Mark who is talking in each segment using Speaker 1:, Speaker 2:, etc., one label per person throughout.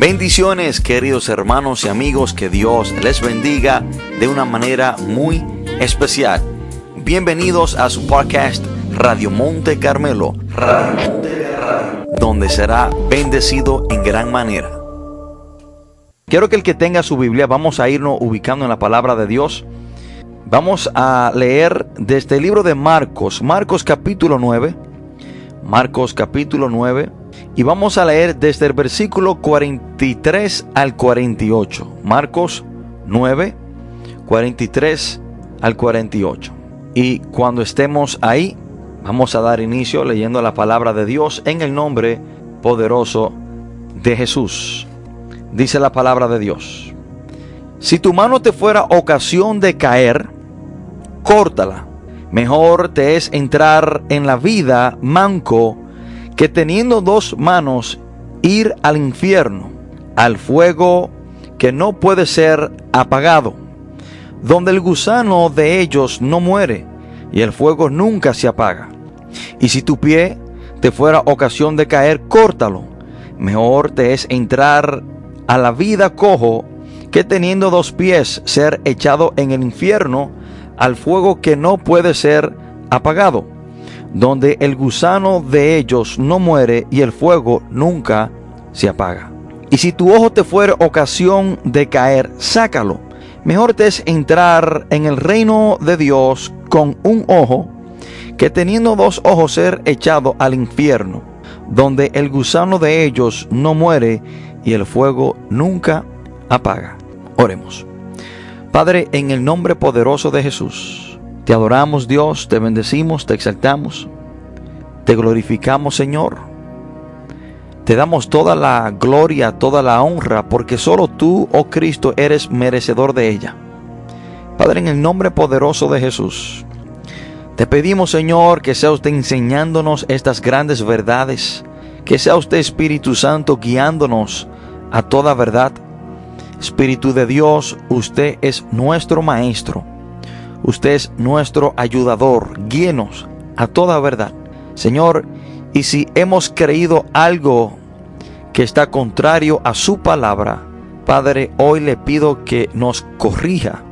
Speaker 1: Bendiciones queridos hermanos y amigos, que Dios les bendiga de una manera muy especial. Bienvenidos a su podcast Radio Monte Carmelo, donde será bendecido en gran manera. Quiero que el que tenga su Biblia, vamos a irnos ubicando en la palabra de Dios. Vamos a leer desde el libro de Marcos, Marcos capítulo 9, Marcos capítulo 9, y vamos a leer desde el versículo 43 al 48. Marcos 9, 43 al 48. Y cuando estemos ahí, vamos a dar inicio leyendo la palabra de Dios en el nombre poderoso de Jesús. Dice la palabra de Dios. Si tu mano te fuera ocasión de caer, córtala. Mejor te es entrar en la vida manco que teniendo dos manos ir al infierno, al fuego que no puede ser apagado, donde el gusano de ellos no muere y el fuego nunca se apaga. Y si tu pie te fuera ocasión de caer, córtalo. Mejor te es entrar a la vida cojo que teniendo dos pies ser echado en el infierno al fuego que no puede ser apagado, donde el gusano de ellos no muere y el fuego nunca se apaga. Y si tu ojo te fuere ocasión de caer, sácalo. Mejor te es entrar en el reino de Dios con un ojo que teniendo dos ojos ser echado al infierno, donde el gusano de ellos no muere y el fuego nunca apaga. Oremos. Padre, en el nombre poderoso de Jesús, te adoramos Dios, te bendecimos, te exaltamos, te glorificamos Señor. Te damos toda la gloria, toda la honra, porque solo tú, oh Cristo, eres merecedor de ella. Padre, en el nombre poderoso de Jesús, te pedimos Señor que sea usted enseñándonos estas grandes verdades que sea usted Espíritu Santo guiándonos a toda verdad. Espíritu de Dios, usted es nuestro Maestro. Usted es nuestro ayudador. Guíenos a toda verdad. Señor, y si hemos creído algo que está contrario a su palabra, Padre, hoy le pido que nos corrija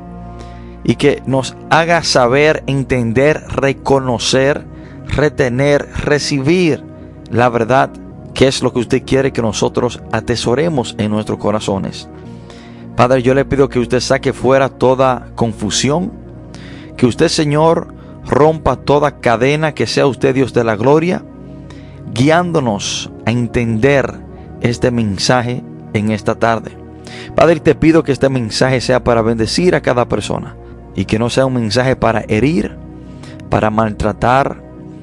Speaker 1: y que nos haga saber, entender, reconocer, retener, recibir la verdad, que es lo que usted quiere que nosotros atesoremos en nuestros corazones. Padre, yo le pido que usted saque fuera toda confusión, que usted, Señor, rompa toda cadena, que sea usted Dios de la gloria, guiándonos a entender este mensaje en esta tarde. Padre, te pido que este mensaje sea para bendecir a cada persona y que no sea un mensaje para herir, para maltratar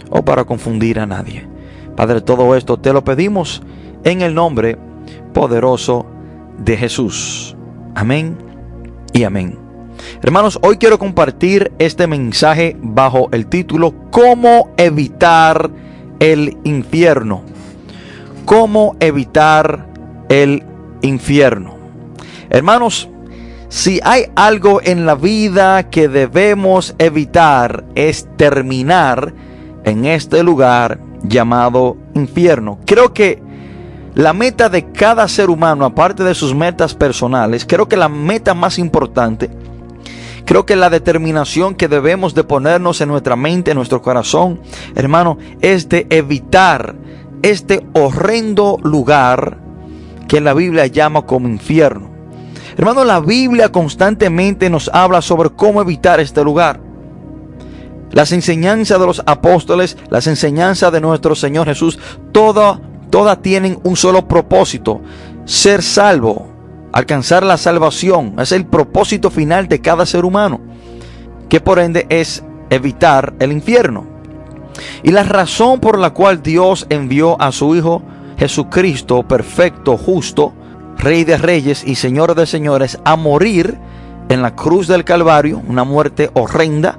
Speaker 1: o para confundir a nadie. Padre, todo esto te lo pedimos en el nombre poderoso de Jesús. Amén y amén. Hermanos, hoy quiero compartir este mensaje bajo el título ¿Cómo evitar el infierno? ¿Cómo evitar el infierno? Hermanos, si hay algo en la vida que debemos evitar es terminar en este lugar llamado infierno. Creo que la meta de cada ser humano, aparte de sus metas personales, creo que la meta más importante, creo que la determinación que debemos de ponernos en nuestra mente, en nuestro corazón, hermano, es de evitar este horrendo lugar que la Biblia llama como infierno. Hermano, la Biblia constantemente nos habla sobre cómo evitar este lugar. Las enseñanzas de los apóstoles, las enseñanzas de nuestro Señor Jesús, todas, todas tienen un solo propósito, ser salvo, alcanzar la salvación. Es el propósito final de cada ser humano, que por ende es evitar el infierno. Y la razón por la cual Dios envió a su Hijo Jesucristo, perfecto, justo, Rey de Reyes y Señor de Señores, a morir en la cruz del Calvario, una muerte horrenda,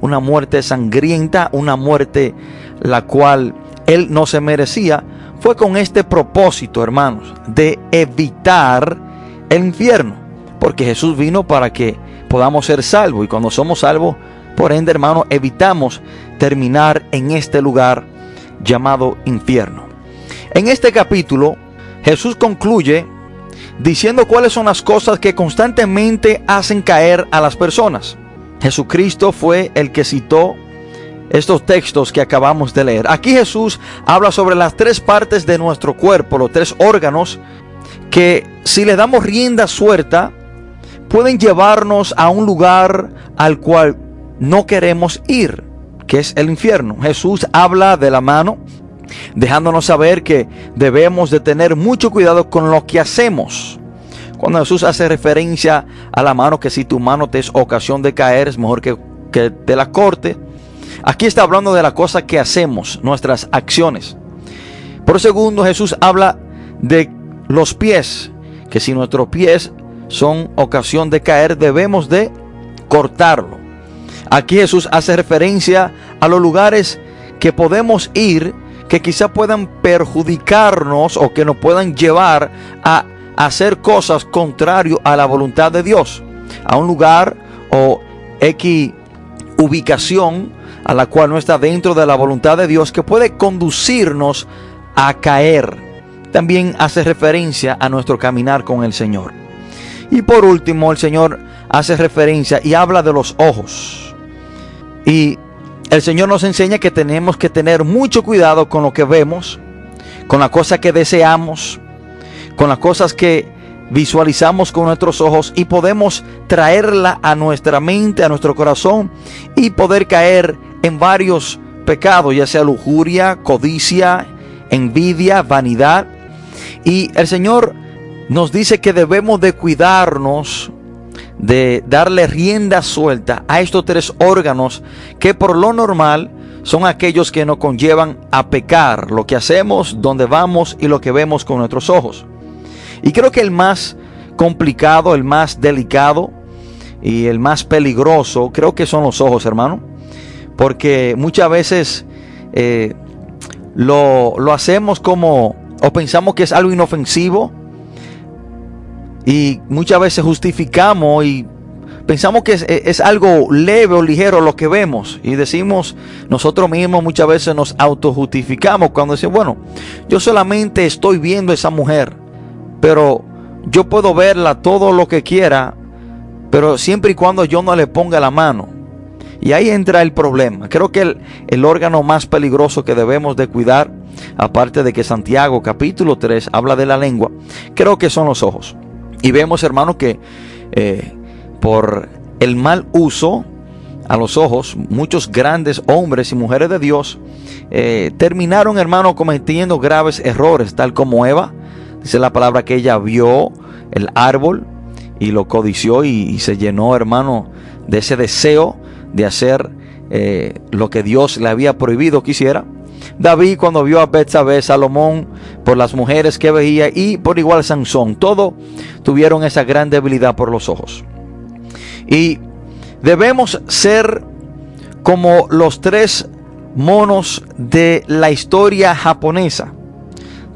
Speaker 1: una muerte sangrienta, una muerte la cual él no se merecía, fue con este propósito, hermanos, de evitar el infierno. Porque Jesús vino para que podamos ser salvos y cuando somos salvos, por ende, hermanos, evitamos terminar en este lugar llamado infierno. En este capítulo, Jesús concluye diciendo cuáles son las cosas que constantemente hacen caer a las personas. Jesucristo fue el que citó estos textos que acabamos de leer. Aquí Jesús habla sobre las tres partes de nuestro cuerpo, los tres órganos, que si le damos rienda suelta, pueden llevarnos a un lugar al cual no queremos ir, que es el infierno. Jesús habla de la mano, dejándonos saber que debemos de tener mucho cuidado con lo que hacemos. Cuando Jesús hace referencia a la mano, que si tu mano te es ocasión de caer, es mejor que, que te la corte. Aquí está hablando de la cosa que hacemos, nuestras acciones. Por segundo, Jesús habla de los pies, que si nuestros pies son ocasión de caer, debemos de cortarlo. Aquí Jesús hace referencia a los lugares que podemos ir que quizá puedan perjudicarnos o que nos puedan llevar a hacer cosas contrario a la voluntad de Dios. A un lugar o X ubicación a la cual no está dentro de la voluntad de Dios que puede conducirnos a caer. También hace referencia a nuestro caminar con el Señor. Y por último, el Señor hace referencia y habla de los ojos. Y el Señor nos enseña que tenemos que tener mucho cuidado con lo que vemos, con las cosas que deseamos, con las cosas que visualizamos con nuestros ojos y podemos traerla a nuestra mente, a nuestro corazón y poder caer en varios pecados, ya sea lujuria, codicia, envidia, vanidad. Y el Señor nos dice que debemos de cuidarnos de darle rienda suelta a estos tres órganos que por lo normal son aquellos que nos conllevan a pecar, lo que hacemos, donde vamos y lo que vemos con nuestros ojos. Y creo que el más complicado, el más delicado y el más peligroso, creo que son los ojos, hermano porque muchas veces eh, lo, hacemos como, o pensamos que es algo inofensivo, y muchas veces justificamos y pensamos que es, algo leve o ligero lo que vemos y decimos nosotros mismos muchas veces nos autojustificamos cuando decimos, bueno, yo solamente estoy viendo a esa mujer, pero yo puedo verla todo lo que quiera, pero siempre y cuando yo no le ponga la mano. Y ahí entra el problema. Creo que el, órgano más peligroso que debemos de cuidar, aparte de que Santiago capítulo 3 habla de la lengua, creo que son los ojos. Y vemos, hermanos, que eh, por el mal uso a los ojos, muchos grandes hombres y mujeres de Dios eh, terminaron, hermano, cometiendo graves errores, tal como Eva. Dice la palabra que ella vio el árbol y lo codició y, y se llenó, hermano, de ese deseo de hacer eh, lo que Dios le había prohibido que hiciera. David cuando vio a Betsabé, Salomón por las mujeres que veía y por igual Sansón, todo tuvieron esa gran debilidad por los ojos. Y debemos ser como los tres monos de la historia japonesa.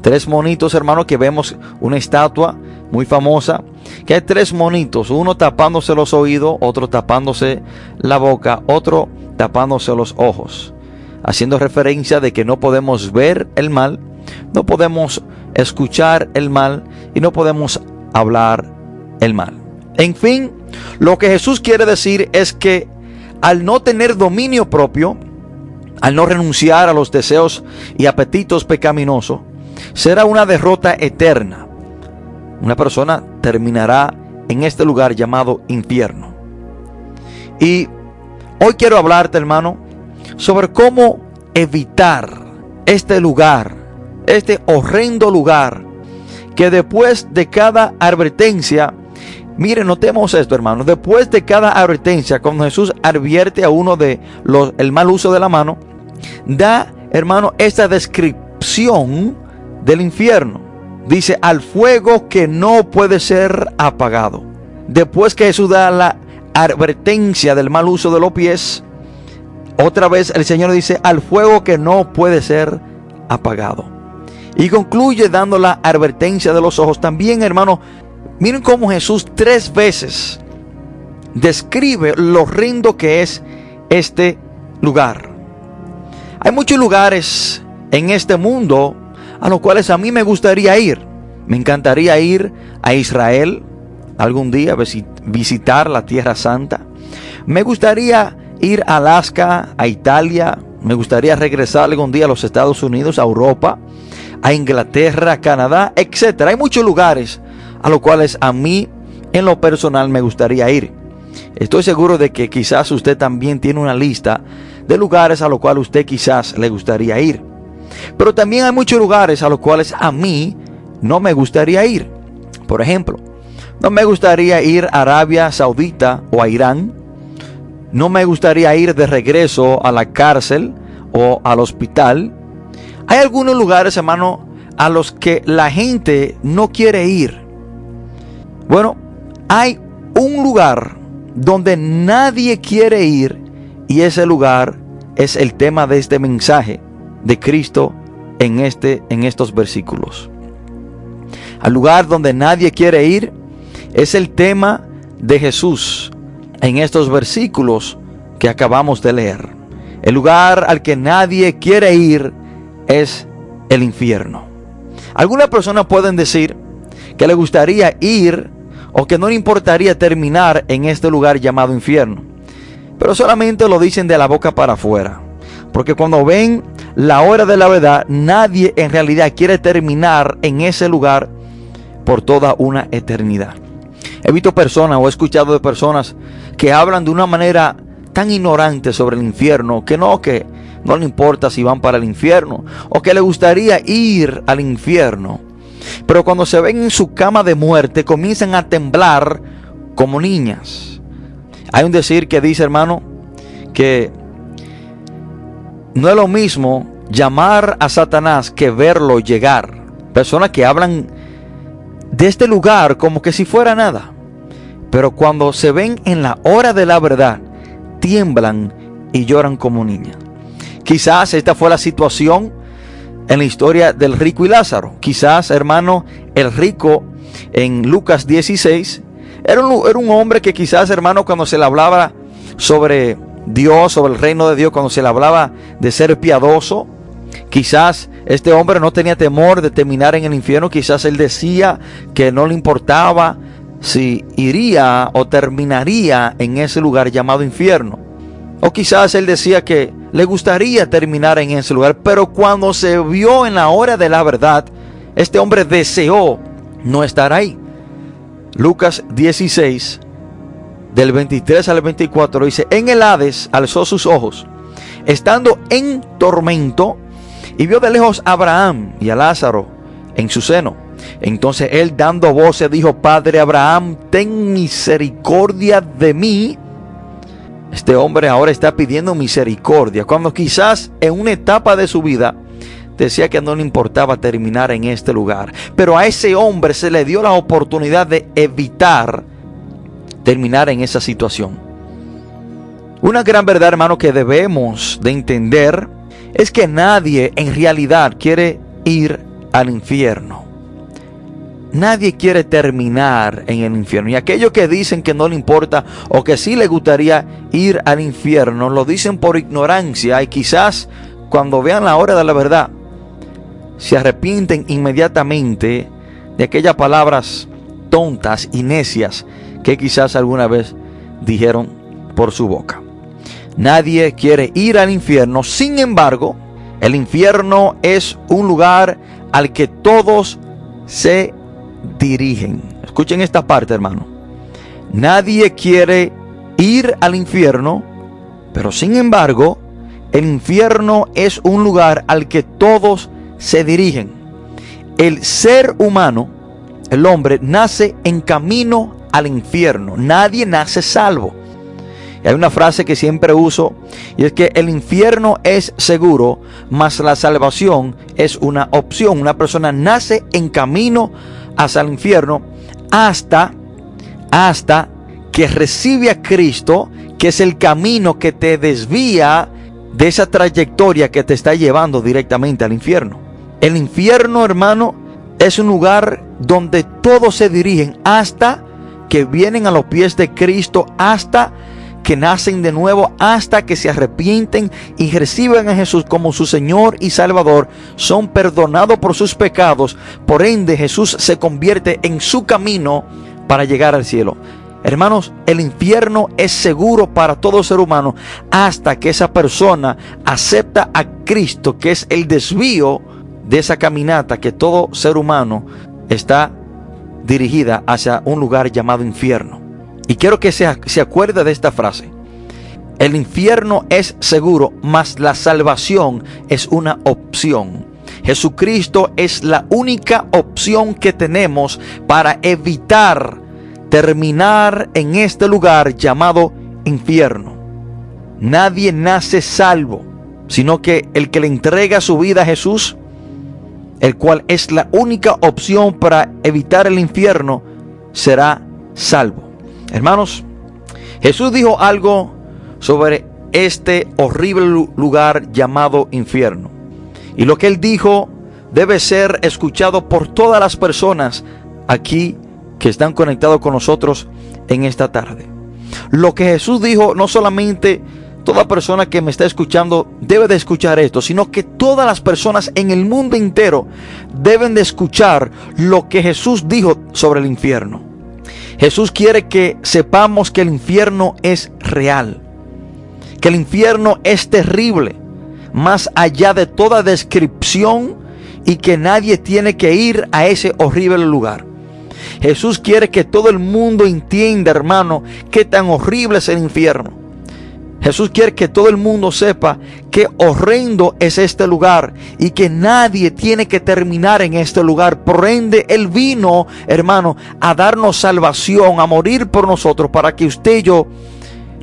Speaker 1: Tres monitos, hermanos, que vemos una estatua muy famosa que hay tres monitos, uno tapándose los oídos, otro tapándose la boca, otro tapándose los ojos, haciendo referencia de que no podemos ver el mal, no podemos escuchar el mal y no podemos hablar el mal. En fin, lo que Jesús quiere decir es que al no tener dominio propio, al no renunciar a los deseos y apetitos pecaminosos, será una derrota eterna una persona terminará en este lugar llamado infierno. Y hoy quiero hablarte, hermano, sobre cómo evitar este lugar, este horrendo lugar, que después de cada advertencia, miren, notemos esto, hermano, después de cada advertencia, cuando Jesús advierte a uno de los el mal uso de la mano, da, hermano, esta descripción del infierno. Dice, al fuego que no puede ser apagado. Después que Jesús da la advertencia del mal uso de los pies, otra vez el Señor dice, al fuego que no puede ser apagado. Y concluye dando la advertencia de los ojos. También, hermano, miren cómo Jesús tres veces describe lo horrendo que es este lugar. Hay muchos lugares en este mundo a los cuales a mí me gustaría ir. Me encantaría ir a Israel algún día, visitar la Tierra Santa. Me gustaría ir a Alaska, a Italia. Me gustaría regresar algún día a los Estados Unidos, a Europa, a Inglaterra, Canadá, etc. Hay muchos lugares a los cuales a mí en lo personal me gustaría ir. Estoy seguro de que quizás usted también tiene una lista de lugares a los cuales usted quizás le gustaría ir. Pero también hay muchos lugares a los cuales a mí no me gustaría ir. Por ejemplo, no me gustaría ir a Arabia Saudita o a Irán. No me gustaría ir de regreso a la cárcel o al hospital. Hay algunos lugares, hermano, a los que la gente no quiere ir. Bueno, hay un lugar donde nadie quiere ir y ese lugar es el tema de este mensaje de Cristo en, este, en estos versículos. Al lugar donde nadie quiere ir es el tema de Jesús en estos versículos que acabamos de leer. El lugar al que nadie quiere ir es el infierno. Algunas personas pueden decir que le gustaría ir o que no le importaría terminar en este lugar llamado infierno. Pero solamente lo dicen de la boca para afuera. Porque cuando ven la hora de la verdad, nadie en realidad quiere terminar en ese lugar por toda una eternidad. He visto personas o he escuchado de personas que hablan de una manera tan ignorante sobre el infierno que no, que no le importa si van para el infierno o que le gustaría ir al infierno. Pero cuando se ven en su cama de muerte comienzan a temblar como niñas. Hay un decir que dice, hermano, que no es lo mismo llamar a Satanás que verlo llegar. Personas que hablan de este lugar como que si fuera nada. Pero cuando se ven en la hora de la verdad, tiemblan y lloran como niñas. Quizás esta fue la situación en la historia del rico y Lázaro. Quizás, hermano, el rico en Lucas 16 era un, era un hombre que quizás, hermano, cuando se le hablaba sobre Dios, sobre el reino de Dios, cuando se le hablaba de ser piadoso, quizás este hombre no tenía temor de terminar en el infierno, quizás él decía que no le importaba si iría o terminaría en ese lugar llamado infierno. O quizás él decía que le gustaría terminar en ese lugar, pero cuando se vio en la hora de la verdad, este hombre deseó no estar ahí. Lucas 16, del 23 al 24, dice, en el Hades alzó sus ojos, estando en tormento, y vio de lejos a Abraham y a Lázaro en su seno. Entonces él dando voces dijo, Padre Abraham, ten misericordia de mí. Este hombre ahora está pidiendo misericordia, cuando quizás en una etapa de su vida decía que no le importaba terminar en este lugar. Pero a ese hombre se le dio la oportunidad de evitar terminar en esa situación. Una gran verdad, hermano, que debemos de entender es que nadie en realidad quiere ir al infierno. Nadie quiere terminar en el infierno. Y aquellos que dicen que no le importa o que sí le gustaría ir al infierno, lo dicen por ignorancia y quizás cuando vean la hora de la verdad, se arrepienten inmediatamente de aquellas palabras tontas y necias que quizás alguna vez dijeron por su boca. Nadie quiere ir al infierno, sin embargo, el infierno es un lugar al que todos se dirigen. Escuchen esta parte, hermano. Nadie quiere ir al infierno, pero sin embargo, el infierno es un lugar al que todos se dirigen. El ser humano, el hombre, nace en camino al infierno. Nadie nace salvo. hay una frase que siempre uso y es que el infierno es seguro, mas la salvación es una opción. Una persona nace en camino hacia el infierno hasta hasta que recibe a Cristo, que es el camino que te desvía de esa trayectoria que te está llevando directamente al infierno. El infierno, hermano, es un lugar donde todos se dirigen hasta que vienen a los pies de Cristo hasta que nacen de nuevo hasta que se arrepienten y reciben a Jesús como su Señor y Salvador, son perdonados por sus pecados. Por ende, Jesús se convierte en su camino para llegar al cielo. Hermanos, el infierno es seguro para todo ser humano hasta que esa persona acepta a Cristo, que es el desvío de esa caminata que todo ser humano está dirigida hacia un lugar llamado infierno. Y quiero que se, se acuerde de esta frase. El infierno es seguro, mas la salvación es una opción. Jesucristo es la única opción que tenemos para evitar terminar en este lugar llamado infierno. Nadie nace salvo, sino que el que le entrega su vida a Jesús, el cual es la única opción para evitar el infierno, será salvo. Hermanos, Jesús dijo algo sobre este horrible lugar llamado infierno. Y lo que él dijo debe ser escuchado por todas las personas aquí que están conectados con nosotros en esta tarde. Lo que Jesús dijo, no solamente toda persona que me está escuchando debe de escuchar esto, sino que todas las personas en el mundo entero deben de escuchar lo que Jesús dijo sobre el infierno. Jesús quiere que sepamos que el infierno es real, que el infierno es terrible, más allá de toda descripción y que nadie tiene que ir a ese horrible lugar. Jesús quiere que todo el mundo entienda, hermano, qué tan horrible es el infierno. Jesús quiere que todo el mundo sepa qué horrendo es este lugar y que nadie tiene que terminar en este lugar. Por ende, Él vino, hermano, a darnos salvación, a morir por nosotros, para que usted y yo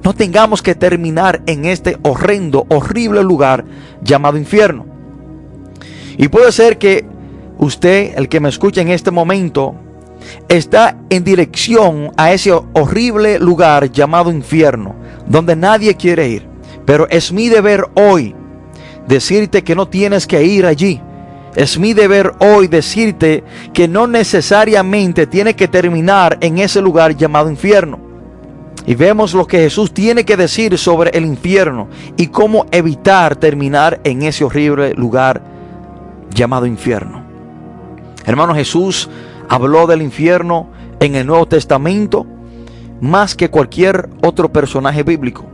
Speaker 1: no tengamos que terminar en este horrendo, horrible lugar llamado infierno. Y puede ser que usted, el que me escucha en este momento, está en dirección a ese horrible lugar llamado infierno, donde nadie quiere ir. Pero es mi deber hoy decirte que no tienes que ir allí. Es mi deber hoy decirte que no necesariamente tiene que terminar en ese lugar llamado infierno. Y vemos lo que Jesús tiene que decir sobre el infierno y cómo evitar terminar en ese horrible lugar llamado infierno. Hermano Jesús habló del infierno en el Nuevo Testamento más que cualquier otro personaje bíblico.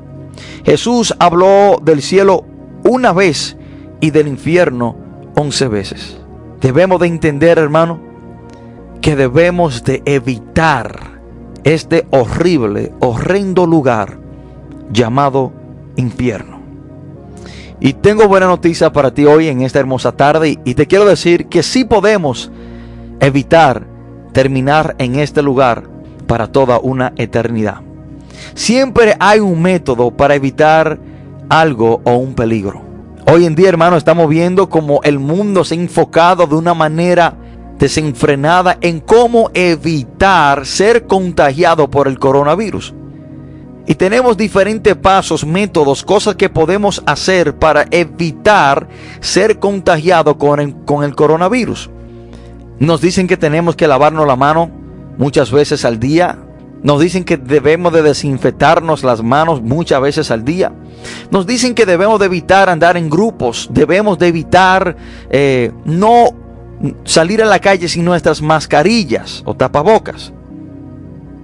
Speaker 1: Jesús habló del cielo una vez y del infierno once veces. Debemos de entender, hermano, que debemos de evitar este horrible, horrendo lugar llamado infierno. Y tengo buena noticia para ti hoy en esta hermosa tarde y te quiero decir que sí podemos evitar terminar en este lugar para toda una eternidad. Siempre hay un método para evitar algo o un peligro. Hoy en día, hermano, estamos viendo como el mundo se ha enfocado de una manera desenfrenada en cómo evitar ser contagiado por el coronavirus. Y tenemos diferentes pasos, métodos, cosas que podemos hacer para evitar ser contagiado con el coronavirus. Nos dicen que tenemos que lavarnos la mano muchas veces al día. Nos dicen que debemos de desinfectarnos las manos muchas veces al día. Nos dicen que debemos de evitar andar en grupos. Debemos de evitar eh, no salir a la calle sin nuestras mascarillas o tapabocas.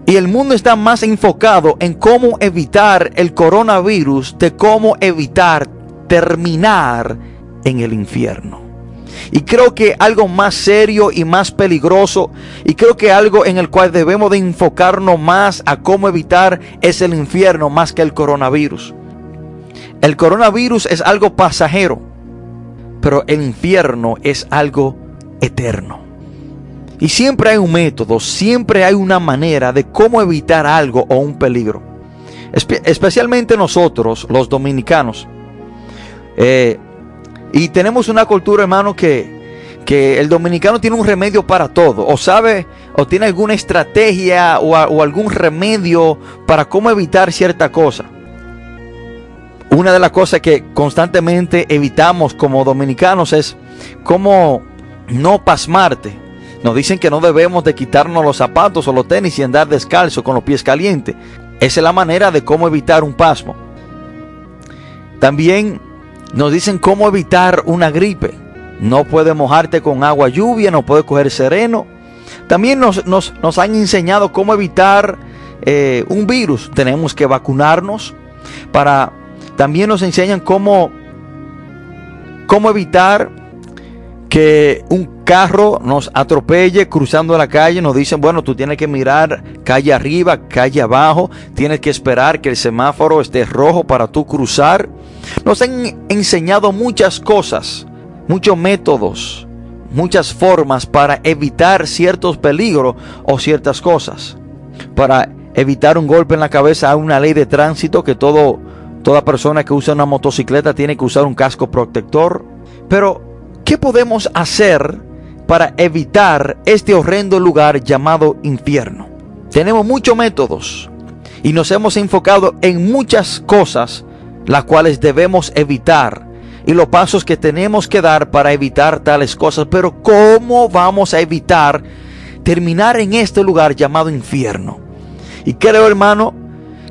Speaker 1: Y el mundo está más enfocado en cómo evitar el coronavirus de cómo evitar terminar en el infierno. Y creo que algo más serio y más peligroso, y creo que algo en el cual debemos de enfocarnos más a cómo evitar es el infierno más que el coronavirus. El coronavirus es algo pasajero, pero el infierno es algo eterno. Y siempre hay un método, siempre hay una manera de cómo evitar algo o un peligro. especialmente nosotros, los dominicanos. Eh, y tenemos una cultura, hermano, que, que el dominicano tiene un remedio para todo. O sabe, o tiene alguna estrategia o, o algún remedio para cómo evitar cierta cosa. Una de las cosas que constantemente evitamos como dominicanos es cómo no pasmarte. Nos dicen que no debemos de quitarnos los zapatos o los tenis y andar descalzo con los pies calientes. esa es la manera de cómo evitar un pasmo. También nos dicen cómo evitar una gripe. No puede mojarte con agua lluvia, no puede coger sereno. También nos, nos, han enseñado cómo evitar eh, un virus. Tenemos que vacunarnos. Para, también nos enseñan cómo, cómo evitar que un carro nos atropelle cruzando la calle, nos dicen, bueno, tú tienes que mirar calle arriba, calle abajo, tienes que esperar que el semáforo esté rojo para tú cruzar. Nos han enseñado muchas cosas, muchos métodos, muchas formas para evitar ciertos peligros o ciertas cosas. Para evitar un golpe en la cabeza hay una ley de tránsito que todo, toda persona que usa una motocicleta tiene que usar un casco protector. Pero, ¿qué podemos hacer para evitar este horrendo lugar llamado infierno? Tenemos muchos métodos y nos hemos enfocado en muchas cosas las cuales debemos evitar y los pasos que tenemos que dar para evitar tales cosas. Pero ¿cómo vamos a evitar terminar en este lugar llamado infierno? Y creo, hermano,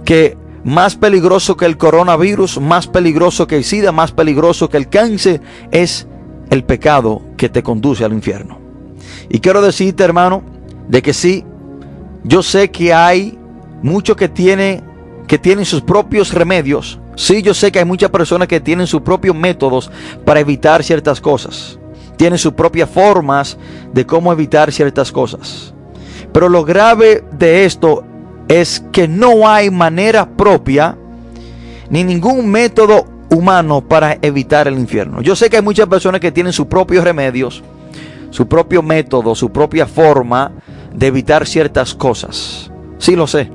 Speaker 1: que más peligroso que el coronavirus, más peligroso que el SIDA, más peligroso que el cáncer, es el pecado que te conduce al infierno. Y quiero decirte, hermano, de que sí, yo sé que hay muchos que, tiene, que tienen sus propios remedios, Sí, yo sé que hay muchas personas que tienen sus propios métodos para evitar ciertas cosas. Tienen sus propias formas de cómo evitar ciertas cosas. Pero lo grave de esto es que no hay manera propia ni ningún método humano para evitar el infierno. Yo sé que hay muchas personas que tienen sus propios remedios, su propio método, su propia forma de evitar ciertas cosas. Sí lo sé.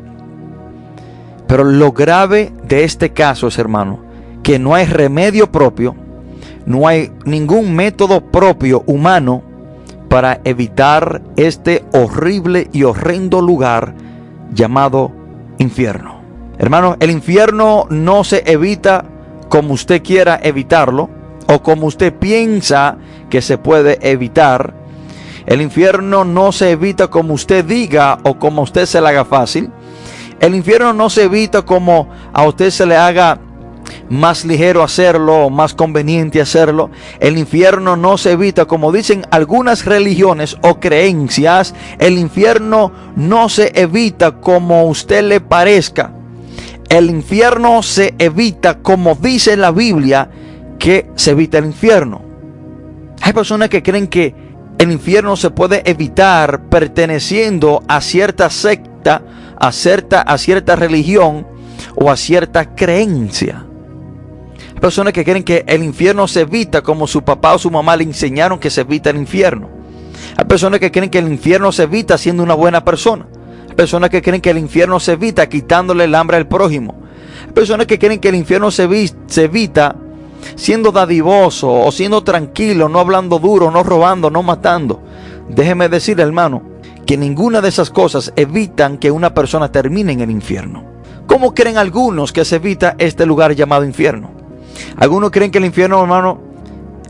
Speaker 1: Pero lo grave de este caso es, hermano, que no hay remedio propio, no hay ningún método propio humano para evitar este horrible y horrendo lugar llamado infierno. Hermano, el infierno no se evita como usted quiera evitarlo o como usted piensa que se puede evitar. El infierno no se evita como usted diga o como usted se le haga fácil. El infierno no se evita como a usted se le haga más ligero hacerlo más conveniente hacerlo. El infierno no se evita, como dicen algunas religiones o creencias, el infierno no se evita como usted le parezca. El infierno se evita como dice la Biblia que se evita el infierno. Hay personas que creen que el infierno se puede evitar perteneciendo a cierta secta a cierta, a cierta religión o a cierta creencia. Hay personas que creen que el infierno se evita como su papá o su mamá le enseñaron que se evita el infierno. Hay personas que creen que el infierno se evita siendo una buena persona. Hay personas que creen que el infierno se evita quitándole el hambre al prójimo. Hay personas que creen que el infierno se, se evita siendo dadivoso o siendo tranquilo, no hablando duro, no robando, no matando. Déjeme decir, hermano, que ninguna de esas cosas evitan que una persona termine en el infierno. ¿Cómo creen algunos que se evita este lugar llamado infierno? Algunos creen que el infierno, hermano,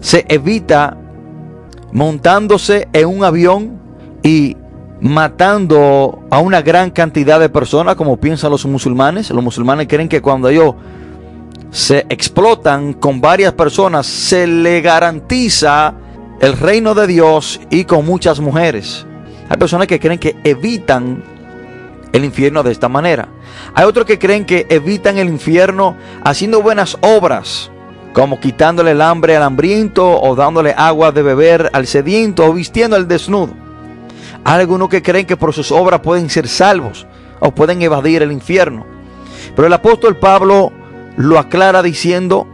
Speaker 1: se evita montándose en un avión y matando a una gran cantidad de personas, como piensan los musulmanes. Los musulmanes creen que cuando ellos se explotan con varias personas, se le garantiza el reino de Dios y con muchas mujeres. Hay personas que creen que evitan el infierno de esta manera. Hay otros que creen que evitan el infierno haciendo buenas obras, como quitándole el hambre al hambriento o dándole agua de beber al sediento o vistiendo al desnudo. Hay algunos que creen que por sus obras pueden ser salvos o pueden evadir el infierno. Pero el apóstol Pablo lo aclara diciendo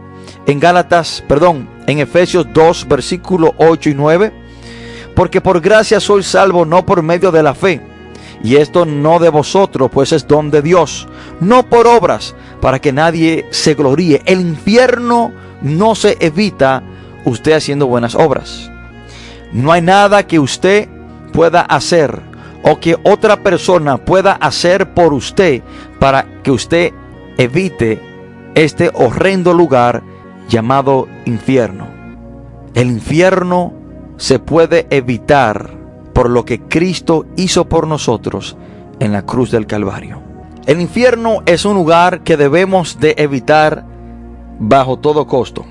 Speaker 1: en Gálatas, perdón, en Efesios 2, versículo 8 y 9 porque por gracia soy salvo no por medio de la fe. Y esto no de vosotros, pues es don de Dios, no por obras, para que nadie se gloríe. El infierno no se evita usted haciendo buenas obras. No hay nada que usted pueda hacer o que otra persona pueda hacer por usted para que usted evite este horrendo lugar llamado infierno. El infierno se puede evitar por lo que Cristo hizo por nosotros en la cruz del Calvario. El infierno es un lugar que debemos de evitar bajo todo costo.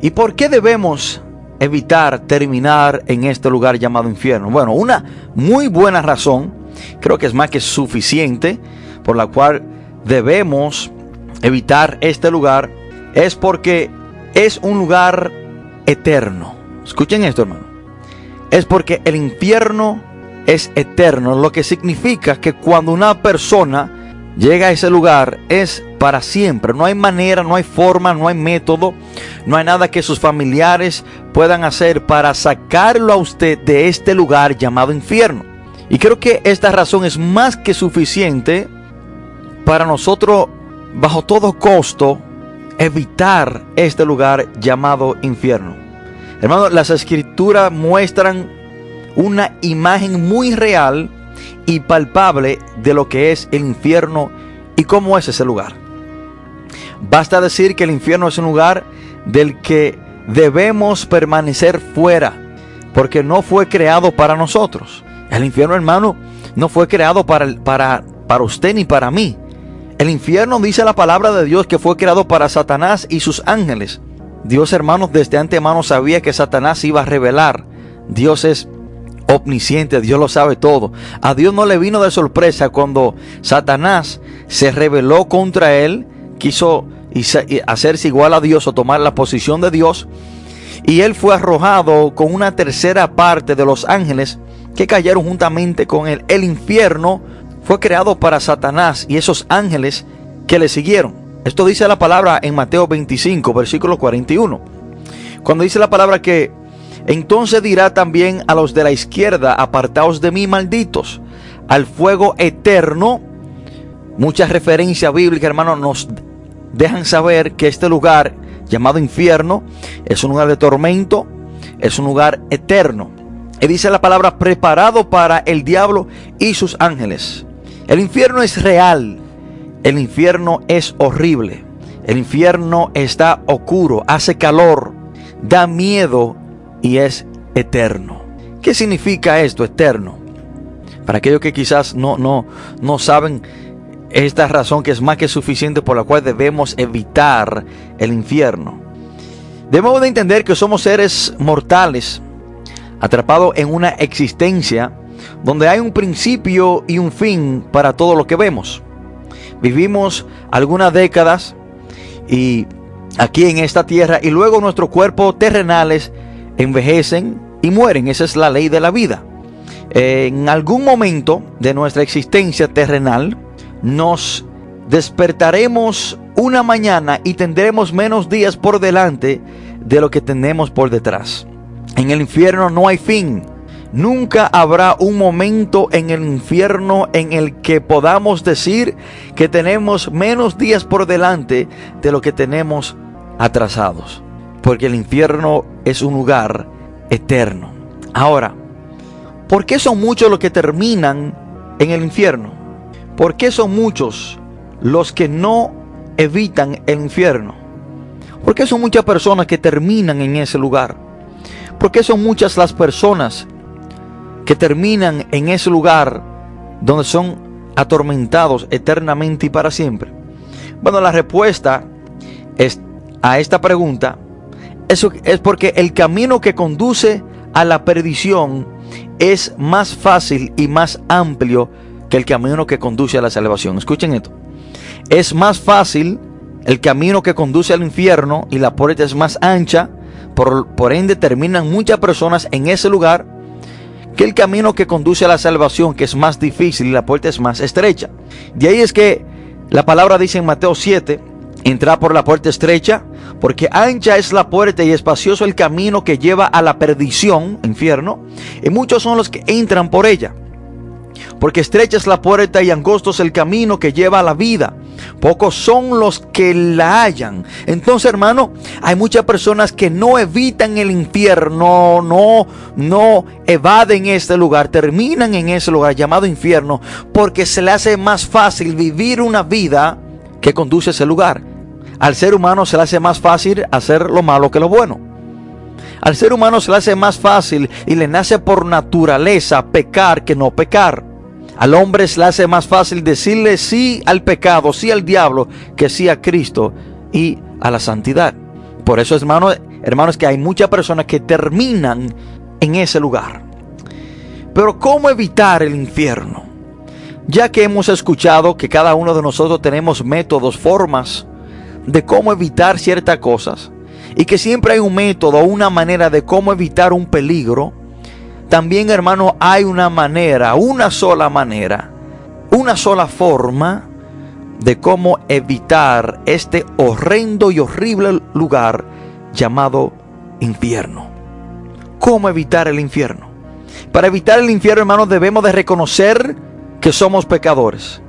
Speaker 1: ¿Y por qué debemos evitar terminar en este lugar llamado infierno? Bueno, una muy buena razón, creo que es más que suficiente, por la cual debemos evitar este lugar, es porque es un lugar eterno. Escuchen esto, hermano. Es porque el infierno es eterno, lo que significa que cuando una persona llega a ese lugar es para siempre. No hay manera, no hay forma, no hay método, no hay nada que sus familiares puedan hacer para sacarlo a usted de este lugar llamado infierno. Y creo que esta razón es más que suficiente para nosotros, bajo todo costo, evitar este lugar llamado infierno. Hermano, las escrituras muestran una imagen muy real y palpable de lo que es el infierno y cómo es ese lugar. Basta decir que el infierno es un lugar del que debemos permanecer fuera, porque no fue creado para nosotros. El infierno, hermano, no fue creado para, para, para usted ni para mí. El infierno dice la palabra de Dios que fue creado para Satanás y sus ángeles. Dios, hermanos, desde antemano sabía que Satanás iba a revelar. Dios es omnisciente, Dios lo sabe todo. A Dios no le vino de sorpresa cuando Satanás se rebeló contra él, quiso hacerse igual a Dios o tomar la posición de Dios, y él fue arrojado con una tercera parte de los ángeles que cayeron juntamente con él. El infierno fue creado para Satanás y esos ángeles que le siguieron. Esto dice la palabra en Mateo 25, versículo 41. Cuando dice la palabra que entonces dirá también a los de la izquierda, apartaos de mí, malditos, al fuego eterno. Muchas referencias bíblicas, hermanos, nos dejan saber que este lugar llamado infierno es un lugar de tormento, es un lugar eterno. Y dice la palabra preparado para el diablo y sus ángeles. El infierno es real. El infierno es horrible. El infierno está oscuro, hace calor, da miedo y es eterno. ¿Qué significa esto, eterno? Para aquellos que quizás no, no, no saben esta razón que es más que suficiente por la cual debemos evitar el infierno. Debemos de entender que somos seres mortales atrapados en una existencia donde hay un principio y un fin para todo lo que vemos. Vivimos algunas décadas y aquí en esta tierra y luego nuestros cuerpos terrenales envejecen y mueren. Esa es la ley de la vida. En algún momento de nuestra existencia terrenal nos despertaremos una mañana y tendremos menos días por delante de lo que tenemos por detrás. En el infierno no hay fin Nunca habrá un momento en el infierno en el que podamos decir que tenemos menos días por delante de lo que tenemos atrasados. Porque el infierno es un lugar eterno. Ahora, ¿por qué son muchos los que terminan en el infierno? ¿Por qué son muchos los que no evitan el infierno? ¿Por qué son muchas personas que terminan en ese lugar? ¿Por qué son muchas las personas que terminan en ese lugar donde son atormentados eternamente y para siempre? Bueno, la respuesta es, a esta pregunta es porque el camino que conduce a la perdición es más fácil y más amplio que el camino que conduce a la salvación. Escuchen esto. Es más fácil el camino que conduce al infierno y la puerta es más ancha, por, por ende terminan muchas personas en ese lugar que el camino que conduce a la salvación, que es más difícil y la puerta es más estrecha. De ahí es que la palabra dice en Mateo 7, entra por la puerta estrecha, porque ancha es la puerta y espacioso el camino que lleva a la perdición, infierno, y muchos son los que entran por ella. Porque estrecha es la puerta y angosto es el camino que lleva a la vida, Pocos son los que la hallan. Entonces, hermano, hay muchas personas que no evitan el infierno, no, no evaden este lugar, terminan en ese lugar llamado infierno, porque se le hace más fácil vivir una vida que conduce a ese lugar. Al ser humano se le hace más fácil hacer lo malo que lo bueno. Al ser humano se le hace más fácil y le nace por naturaleza pecar que no pecar. Al hombre se le hace más fácil decirle sí al pecado, sí al diablo, que sí a Cristo y a la santidad. Por eso, hermanos, hermanos, que hay muchas personas que terminan en ese lugar. Pero ¿cómo evitar el infierno? Ya que hemos escuchado que cada uno de nosotros tenemos métodos, formas de cómo evitar ciertas cosas, y que siempre hay un método, una manera de cómo evitar un peligro, también hermano hay una manera, una sola manera, una sola forma de cómo evitar este horrendo y horrible lugar llamado infierno. ¿Cómo evitar el infierno? Para evitar el infierno, hermanos, debemos de reconocer que somos pecadores.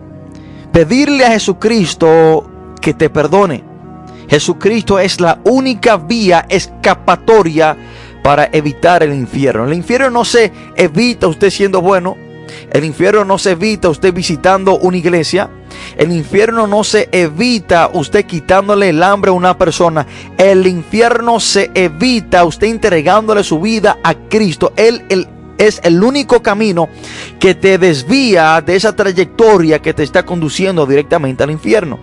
Speaker 1: Pedirle a Jesucristo que te perdone. Jesucristo es la única vía escapatoria para evitar el infierno. El infierno no se evita usted siendo bueno. El infierno no se evita usted visitando una iglesia. El infierno no se evita usted quitándole el hambre a una persona. El infierno se evita usted entregándole su vida a Cristo. Él, es el único camino que te desvía de esa trayectoria que te está conduciendo directamente al infierno.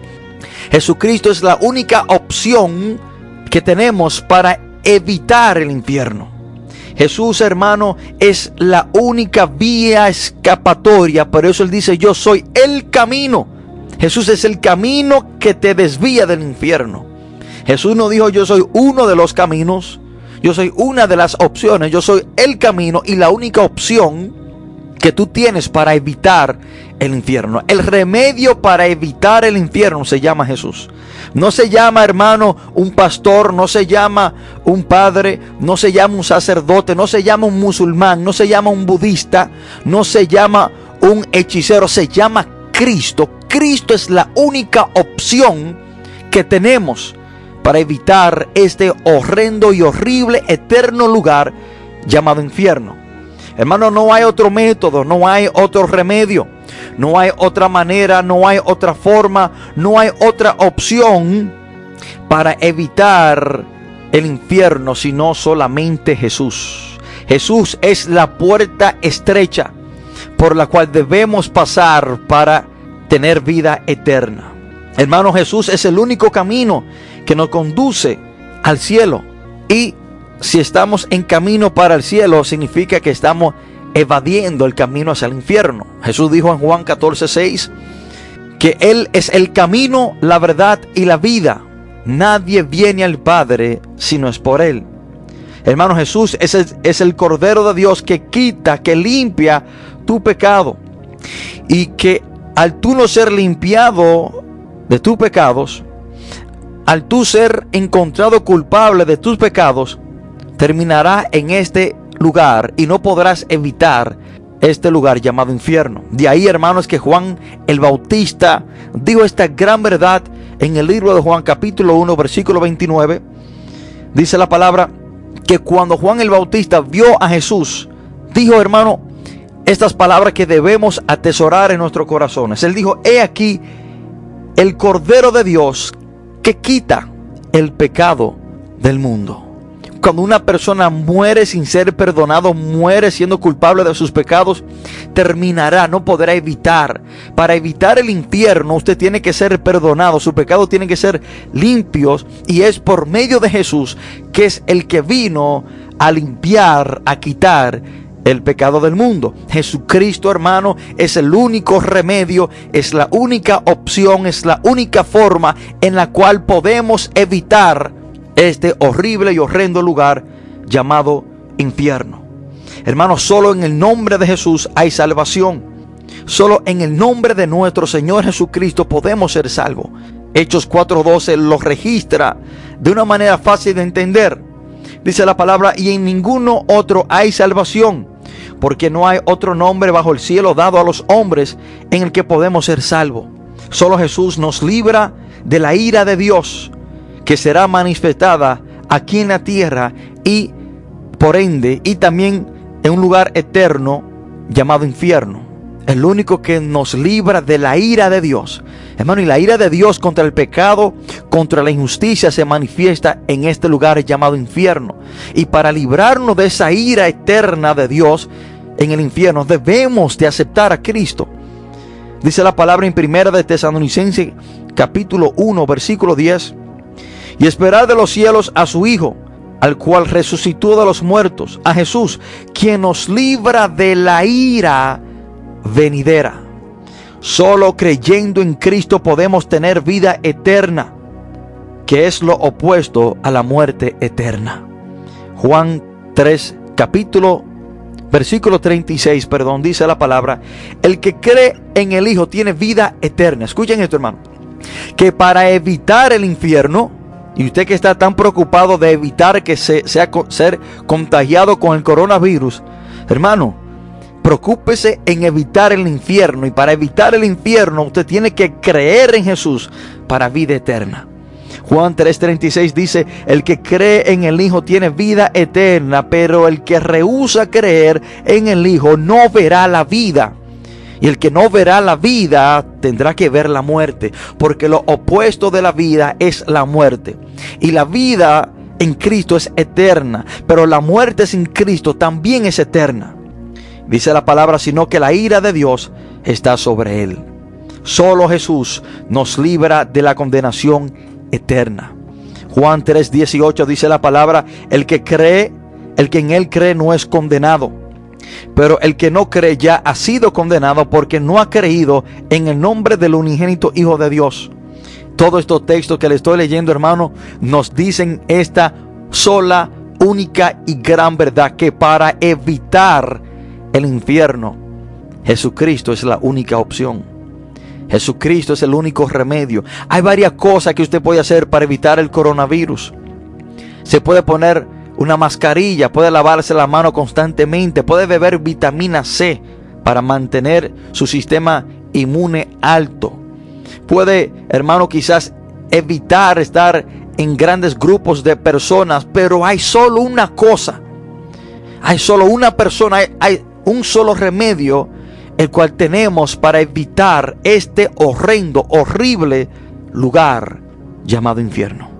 Speaker 1: Jesucristo es la única opción que tenemos para evitar el infierno. Jesús, hermano, es la única vía escapatoria. Por eso Él dice, yo soy el camino. Jesús es el camino que te desvía del infierno. Jesús no dijo, yo soy uno de los caminos. Yo soy una de las opciones. Yo soy el camino y la única opción que tú tienes para evitar el infierno. El remedio para evitar el infierno se llama Jesús. No se llama, hermano, un pastor, no se llama un padre, no se llama un sacerdote, no se llama un musulmán, no se llama un budista, no se llama un hechicero, se llama Cristo. Cristo es la única opción que tenemos para evitar este horrendo y horrible eterno lugar llamado infierno. Hermano, no hay otro método, no hay otro remedio, no hay otra manera, no hay otra forma, no hay otra opción para evitar el infierno, sino solamente Jesús. Jesús es la puerta estrecha por la cual debemos pasar para tener vida eterna. Hermano, Jesús es el único camino que nos conduce al cielo y si estamos en camino para el cielo, significa que estamos evadiendo el camino hacia el infierno. Jesús dijo en Juan 14, 6 que Él es el camino, la verdad y la vida. Nadie viene al Padre si no es por Él. Hermano Jesús es el, es el Cordero de Dios que quita, que limpia tu pecado. Y que al tú no ser limpiado de tus pecados, al tú ser encontrado culpable de tus pecados, terminará en este lugar y no podrás evitar este lugar llamado infierno. De ahí, hermanos, que Juan el Bautista dijo esta gran verdad en el libro de Juan capítulo 1, versículo 29. Dice la palabra que cuando Juan el Bautista vio a Jesús, dijo, hermano, estas palabras que debemos atesorar en nuestros corazones. Él dijo, he aquí el Cordero de Dios que quita el pecado del mundo. Cuando una persona muere sin ser perdonado, muere siendo culpable de sus pecados, terminará, no podrá evitar. Para evitar el infierno, usted tiene que ser perdonado, su pecado tiene que ser limpios y es por medio de Jesús, que es el que vino a limpiar, a quitar el pecado del mundo. Jesucristo, hermano, es el único remedio, es la única opción, es la única forma en la cual podemos evitar este horrible y horrendo lugar llamado infierno. Hermanos, solo en el nombre de Jesús hay salvación. Solo en el nombre de nuestro Señor Jesucristo podemos ser salvos. Hechos 4:12 lo registra de una manera fácil de entender. Dice la palabra, y en ninguno otro hay salvación, porque no hay otro nombre bajo el cielo dado a los hombres en el que podemos ser salvos. Solo Jesús nos libra de la ira de Dios que será manifestada aquí en la tierra y por ende y también en un lugar eterno llamado infierno. El único que nos libra de la ira de Dios. Hermano, y la ira de Dios contra el pecado, contra la injusticia se manifiesta en este lugar llamado infierno. Y para librarnos de esa ira eterna de Dios en el infierno, debemos de aceptar a Cristo. Dice la palabra en primera de Tesalonicense capítulo 1 versículo 10. Y esperar de los cielos a su Hijo, al cual resucitó de los muertos, a Jesús, quien nos libra de la ira venidera. Solo creyendo en Cristo podemos tener vida eterna, que es lo opuesto a la muerte eterna. Juan 3, capítulo, versículo 36, perdón, dice la palabra, el que cree en el Hijo tiene vida eterna. Escuchen esto, hermano. Que para evitar el infierno, y usted que está tan preocupado de evitar que se, sea ser contagiado con el coronavirus, hermano, preocúpese en evitar el infierno. Y para evitar el infierno, usted tiene que creer en Jesús para vida eterna. Juan 3:36 dice, el que cree en el Hijo tiene vida eterna, pero el que rehúsa creer en el Hijo no verá la vida. Y el que no verá la vida tendrá que ver la muerte, porque lo opuesto de la vida es la muerte. Y la vida en Cristo es eterna, pero la muerte sin Cristo también es eterna. Dice la palabra, sino que la ira de Dios está sobre él. Solo Jesús nos libra de la condenación eterna. Juan 3:18 dice la palabra, el que cree, el que en él cree no es condenado. Pero el que no cree ya ha sido condenado porque no ha creído en el nombre del unigénito Hijo de Dios. Todos estos textos que le estoy leyendo, hermano, nos dicen esta sola, única y gran verdad que para evitar el infierno. Jesucristo es la única opción. Jesucristo es el único remedio. Hay varias cosas que usted puede hacer para evitar el coronavirus. Se puede poner una mascarilla, puede lavarse la mano constantemente, puede beber vitamina C para mantener su sistema inmune alto. Puede, hermano, quizás evitar estar en grandes grupos de personas, pero hay solo una cosa. Hay solo una persona, hay, un solo remedio el cual tenemos para evitar este horrendo, horrible lugar llamado infierno.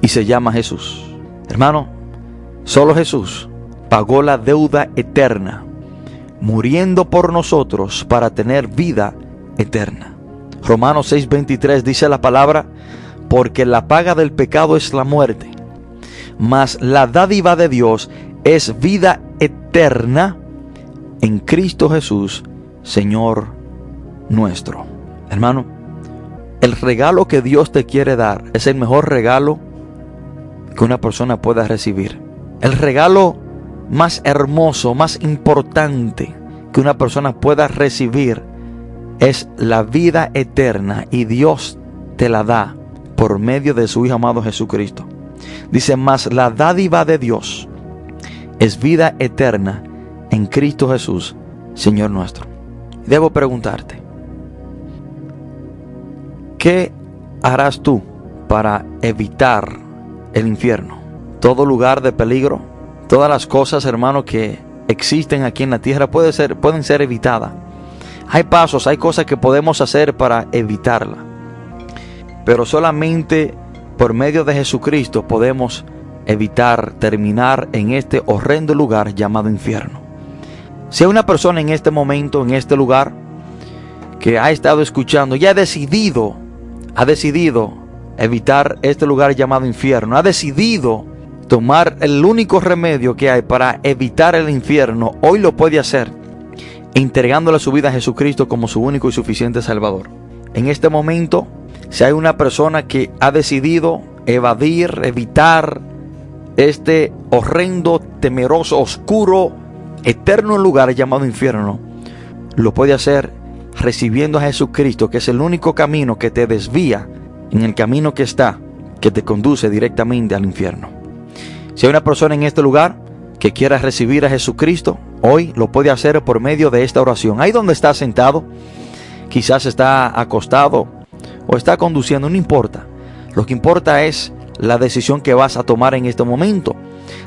Speaker 1: Y se llama Jesús. Hermano, solo Jesús pagó la deuda eterna, muriendo por nosotros para tener vida eterna. Romanos 6:23 dice la palabra, porque la paga del pecado es la muerte, mas la dádiva de Dios es vida eterna en Cristo Jesús, Señor nuestro. Hermano, el regalo que Dios te quiere dar es el mejor regalo que una persona pueda recibir. El regalo más hermoso, más importante que una persona pueda recibir es la vida eterna y Dios te la da por medio de su Hijo amado Jesucristo. Dice, más la dádiva de Dios es vida eterna en Cristo Jesús, Señor nuestro. Debo preguntarte, ¿qué harás tú para evitar el infierno? Todo lugar de peligro, todas las cosas, hermano, que existen aquí en la tierra ser, pueden ser evitadas. Hay pasos, hay cosas que podemos hacer para evitarla. Pero solamente por medio de Jesucristo podemos evitar terminar en este horrendo lugar llamado infierno. Si hay una persona en este momento, en este lugar, que ha estado escuchando y ha decidido, ha decidido evitar este lugar llamado infierno, ha decidido tomar el único remedio que hay para evitar el infierno, hoy lo puede hacer entregándole su vida a Jesucristo como su único y suficiente Salvador. En este momento, si hay una persona que ha decidido evadir, evitar este horrendo, temeroso, oscuro eterno lugar llamado infierno, lo puede hacer recibiendo a Jesucristo, que es el único camino que te desvía en el camino que está, que te conduce directamente al infierno. Si hay una persona en este lugar que quiera recibir a Jesucristo, hoy lo puede hacer por medio de esta oración. Ahí donde está sentado, quizás está acostado o está conduciendo, no importa. Lo que importa es la decisión que vas a tomar en este momento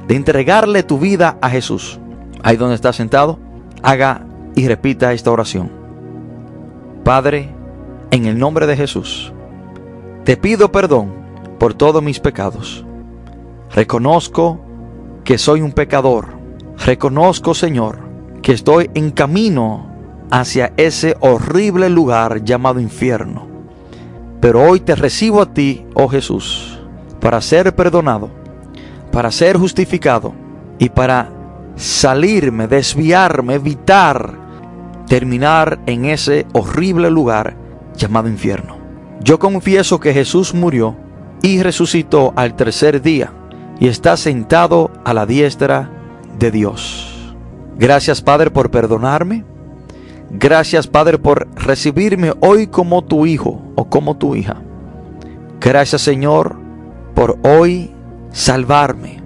Speaker 1: de entregarle tu vida a Jesús ahí donde está sentado, haga y repita esta oración. Padre, en el nombre de Jesús, te pido perdón por todos mis pecados. Reconozco que soy un pecador. Reconozco, Señor, que estoy en camino hacia ese horrible lugar llamado infierno. Pero hoy te recibo a ti, oh Jesús, para ser perdonado, para ser justificado y para salirme, desviarme, evitar terminar en ese horrible lugar llamado infierno. Yo confieso que Jesús murió y resucitó al tercer día y está sentado a la diestra de Dios. Gracias Padre por perdonarme. Gracias Padre por recibirme hoy como tu hijo o como tu hija. Gracias Señor por hoy salvarme.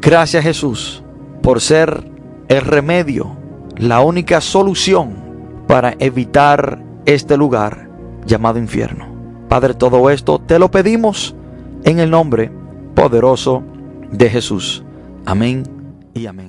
Speaker 1: Gracias Jesús por ser el remedio, la única solución para evitar este lugar llamado infierno. Padre, todo esto te lo pedimos en el nombre poderoso de Jesús. Amén y amén.